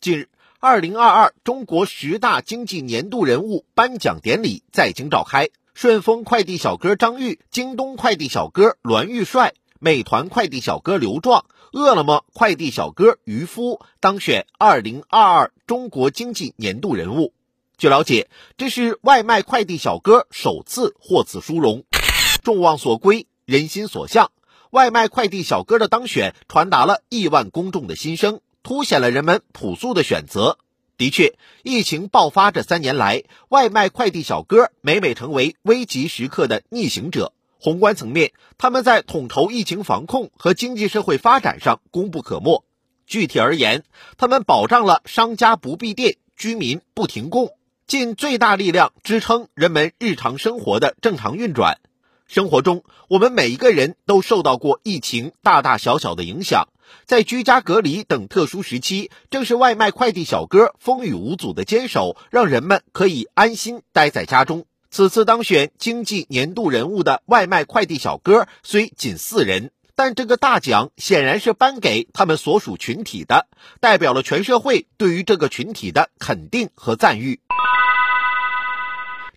近日，二零二二中国十大经济年度人物颁奖典礼在京召开。顺丰快递小哥张玉、京东快递小哥栾玉帅、美团快递小哥刘壮、饿了么快递小哥渔夫当选二零二二中国经济年度人物。据了解，这是外卖快递小哥首次获此殊荣。众望所归，人心所向，外卖快递小哥的当选传达了亿万公众的心声，凸显了人们朴素的选择。的确，疫情爆发这三年来，外卖快递小哥每每成为危急时刻的逆行者。宏观层面，他们在统筹疫情防控和经济社会发展上功不可没。具体而言，他们保障了商家不闭店、居民不停供，尽最大力量支撑人们日常生活的正常运转。生活中，我们每一个人都受到过疫情大大小小的影响。在居家隔离等特殊时期，正是外卖快递小哥风雨无阻的坚守，让人们可以安心待在家中。此次当选经济年度人物的外卖快递小哥虽仅四人，但这个大奖显然是颁给他们所属群体的，代表了全社会对于这个群体的肯定和赞誉。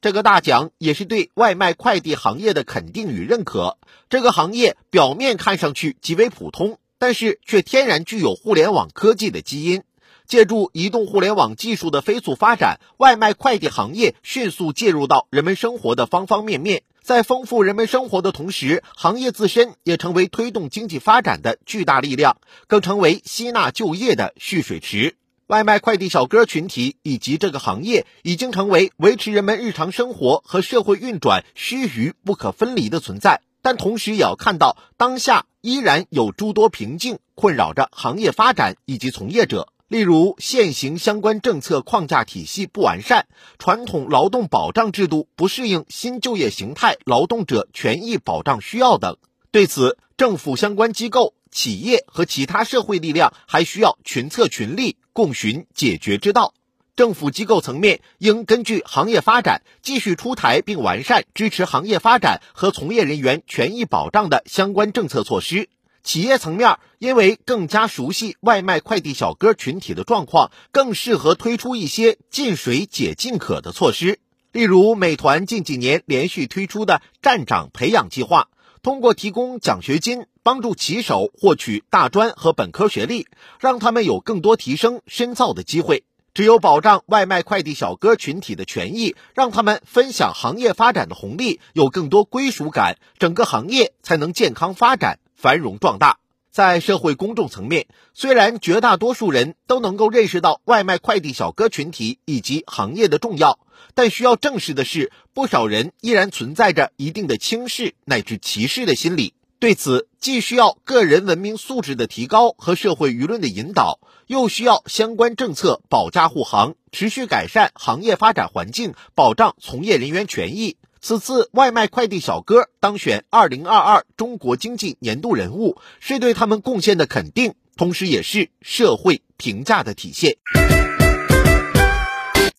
这个大奖也是对外卖快递行业的肯定与认可。这个行业表面看上去极为普通，但是却天然具有互联网科技的基因。借助移动互联网技术的飞速发展，外卖快递行业迅速介入到人们生活的方方面面，在丰富人们生活的同时，行业自身也成为推动经济发展的巨大力量，更成为吸纳就业的蓄水池。外卖快递小哥群体以及这个行业已经成为维持人们日常生活和社会运转须臾不可分离的存在，但同时也要看到，当下依然有诸多瓶颈困扰着行业发展以及从业者，例如现行相关政策框架体系不完善，传统劳动保障制度不适应新就业形态劳动者权益保障需要等。对此，政府相关机构。企业和其他社会力量还需要群策群力，共寻解决之道。政府机构层面应根据行业发展，继续出台并完善支持行业发展和从业人员权益保障的相关政策措施。企业层面因为更加熟悉外卖快递小哥群体的状况，更适合推出一些近水解近渴的措施。例如，美团近几年连续推出的站长培养计划。通过提供奖学金，帮助骑手获取大专和本科学历，让他们有更多提升深造的机会。只有保障外卖快递小哥群体的权益，让他们分享行业发展的红利，有更多归属感，整个行业才能健康发展、繁荣壮大。在社会公众层面，虽然绝大多数人都能够认识到外卖快递小哥群体以及行业的重要，但需要正视的是，不少人依然存在着一定的轻视乃至歧视的心理。对此，既需要个人文明素质的提高和社会舆论的引导，又需要相关政策保驾护航，持续改善行业发展环境，保障从业人员权益。此次外卖快递小哥当选二零二二中国经济年度人物，是对他们贡献的肯定，同时也是社会评价的体现。